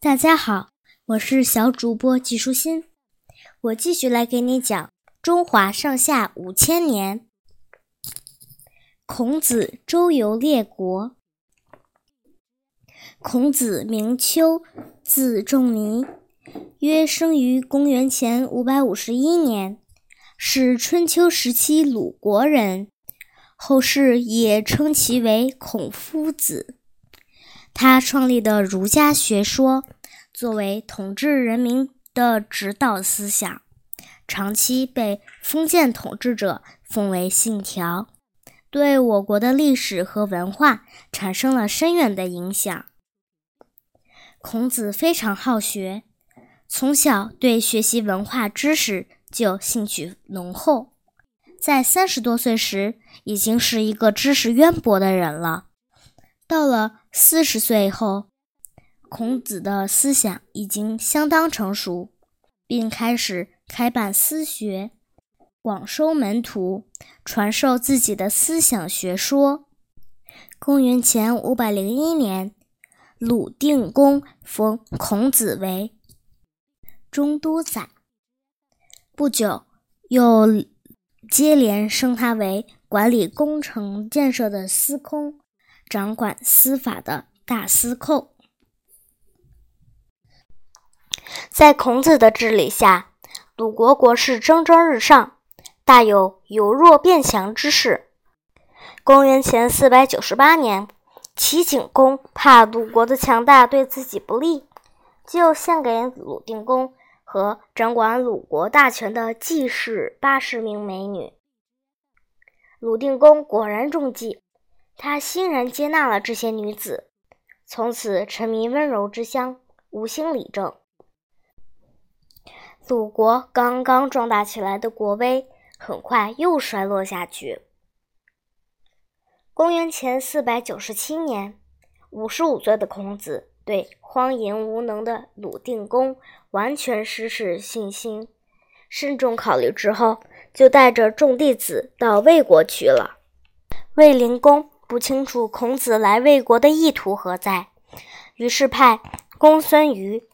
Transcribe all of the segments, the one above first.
大家好，我是小主播季舒心，我继续来给你讲中华上下五千年。孔子周游列国。孔子名丘，字仲尼，约生于公元前五百五十一年，是春秋时期鲁国人，后世也称其为孔夫子。他创立的儒家学说，作为统治人民的指导思想，长期被封建统治者奉为信条，对我国的历史和文化产生了深远的影响。孔子非常好学，从小对学习文化知识就兴趣浓厚，在三十多岁时，已经是一个知识渊博的人了。到了四十岁后，孔子的思想已经相当成熟，并开始开办私学，广收门徒，传授自己的思想学说。公元前五百零一年，鲁定公封孔子为中都宰，不久又接连升他为管理工程建设的司空。掌管司法的大司寇，在孔子的治理下，鲁国国势蒸蒸日上，大有由弱变强之势。公元前四百九十八年，齐景公怕鲁国的强大对自己不利，就献给鲁定公和掌管鲁国大权的季氏八十名美女。鲁定公果然中计。他欣然接纳了这些女子，从此沉迷温柔之乡，无心理政。鲁国刚刚壮大起来的国威，很快又衰落下去。公元前四百九十七年，五十五岁的孔子对荒淫无能的鲁定公完全失去信心，慎重考虑之后，就带着众弟子到魏国去了。魏灵公。不清楚孔子来魏国的意图何在，于是派公孙瑜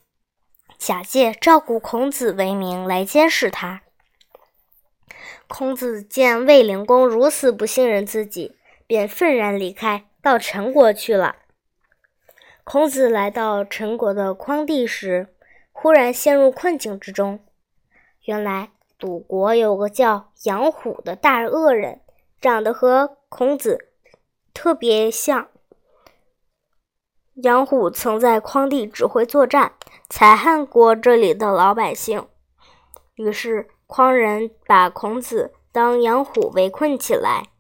假借照顾孔子为名来监视他。孔子见魏灵公如此不信任自己，便愤然离开，到陈国去了。孔子来到陈国的匡地时，忽然陷入困境之中。原来鲁国有个叫杨虎的大恶人，长得和孔子。特别像杨虎曾在匡地指挥作战，残害过这里的老百姓。于是匡人把孔子当杨虎围困起来。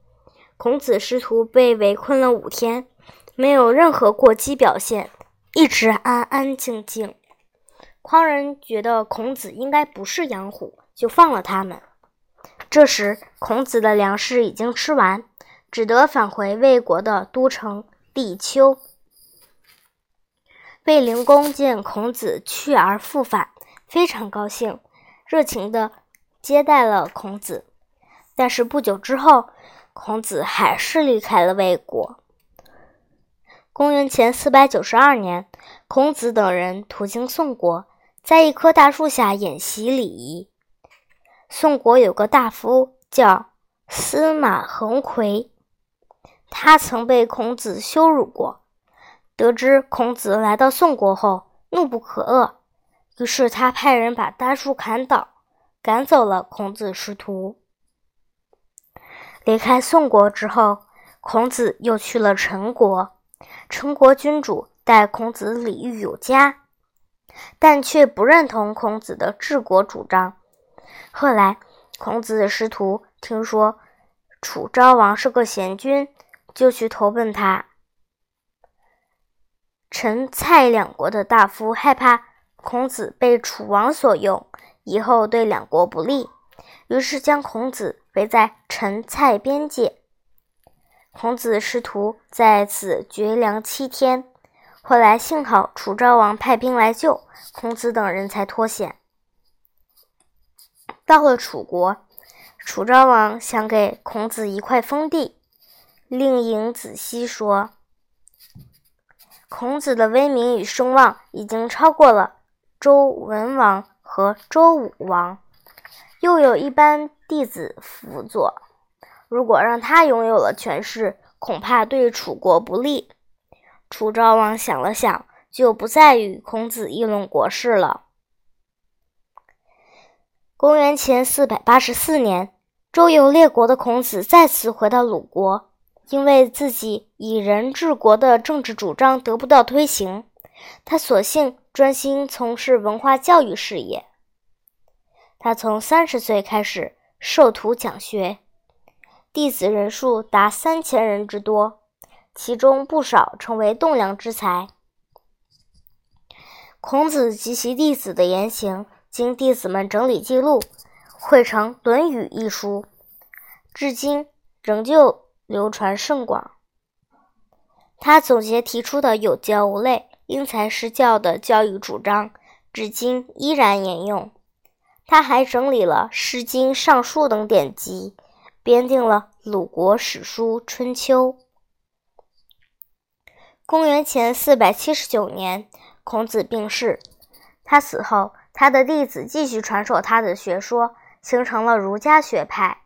孔子师徒被围困了五天，没有任何过激表现，一直安安静静。匡人觉得孔子应该不是杨虎，就放了他们。这时孔子的粮食已经吃完。只得返回魏国的都城地丘。魏灵公见孔子去而复返，非常高兴，热情地接待了孔子。但是不久之后，孔子还是离开了魏国。公元前四百九十二年，孔子等人途经宋国，在一棵大树下演习礼仪。宋国有个大夫叫司马恒奎。他曾被孔子羞辱过，得知孔子来到宋国后，怒不可遏，于是他派人把大树砍倒，赶走了孔子师徒。离开宋国之后，孔子又去了陈国。陈国君主待孔子礼遇有加，但却不认同孔子的治国主张。后来，孔子师徒听说楚昭王是个贤君。就去投奔他。陈、蔡两国的大夫害怕孔子被楚王所用，以后对两国不利，于是将孔子围在陈、蔡边界。孔子师徒在此绝粮七天，后来幸好楚昭王派兵来救，孔子等人才脱险。到了楚国，楚昭王想给孔子一块封地。令尹子西说：“孔子的威名与声望已经超过了周文王和周武王，又有一班弟子辅佐。如果让他拥有了权势，恐怕对楚国不利。楚昭王想了想，就不再与孔子议论国事了。公元前四百八十四年，周游列国的孔子再次回到鲁国。因为自己以人治国的政治主张得不到推行，他索性专心从事文化教育事业。他从三十岁开始授徒讲学，弟子人数达三千人之多，其中不少成为栋梁之才。孔子及其弟子的言行，经弟子们整理记录，汇成《论语》一书，至今仍旧。流传甚广。他总结提出的有教无类、因材施教的教育主张，至今依然沿用。他还整理了《诗经》《尚书》等典籍，编定了鲁国史书《春秋》。公元前四百七十九年，孔子病逝。他死后，他的弟子继续传授他的学说，形成了儒家学派。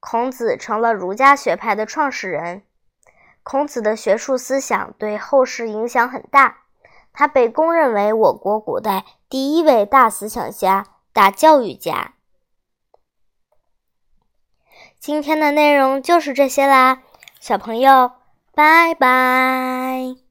孔子成了儒家学派的创始人。孔子的学术思想对后世影响很大，他被公认为我国古代第一位大思想家、大教育家。今天的内容就是这些啦，小朋友，拜拜。